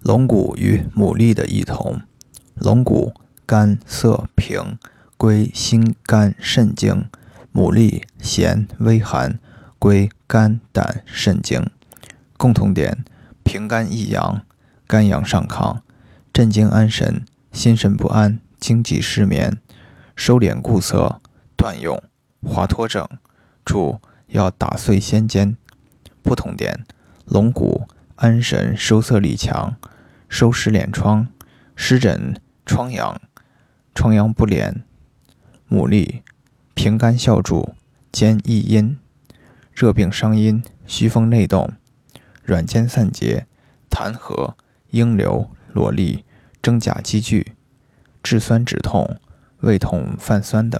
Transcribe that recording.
龙骨与牡蛎的异同。龙骨甘涩平，归心肝肾经；牡蛎咸微寒，归肝胆肾经。共同点：平肝益阳，肝阳上亢，镇惊安神，心神不安，经济失眠，收敛固涩，断用、滑脱症。注：要打碎先煎。不同点：龙骨安神，收涩力强。收湿敛疮、湿疹、疮疡、疮疡不敛；牡蛎平肝消注、兼益阴；热病伤阴、虚风内动、软坚散结、痰核、应流、裸痢、真假积聚、治酸止痛、胃痛泛酸等。